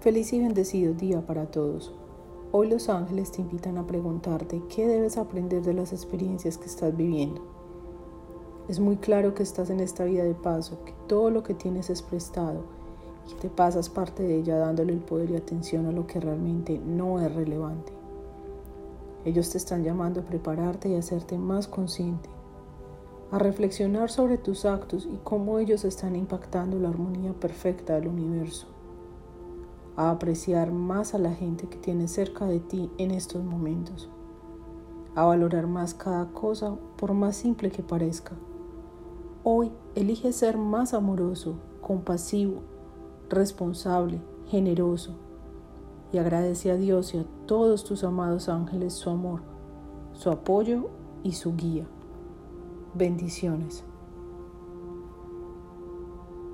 Feliz y bendecido día para todos. Hoy los ángeles te invitan a preguntarte qué debes aprender de las experiencias que estás viviendo. Es muy claro que estás en esta vida de paso, que todo lo que tienes es prestado y te pasas parte de ella dándole el poder y atención a lo que realmente no es relevante. Ellos te están llamando a prepararte y a hacerte más consciente, a reflexionar sobre tus actos y cómo ellos están impactando la armonía perfecta del universo a apreciar más a la gente que tienes cerca de ti en estos momentos, a valorar más cada cosa por más simple que parezca. Hoy elige ser más amoroso, compasivo, responsable, generoso y agradece a Dios y a todos tus amados ángeles su amor, su apoyo y su guía. Bendiciones.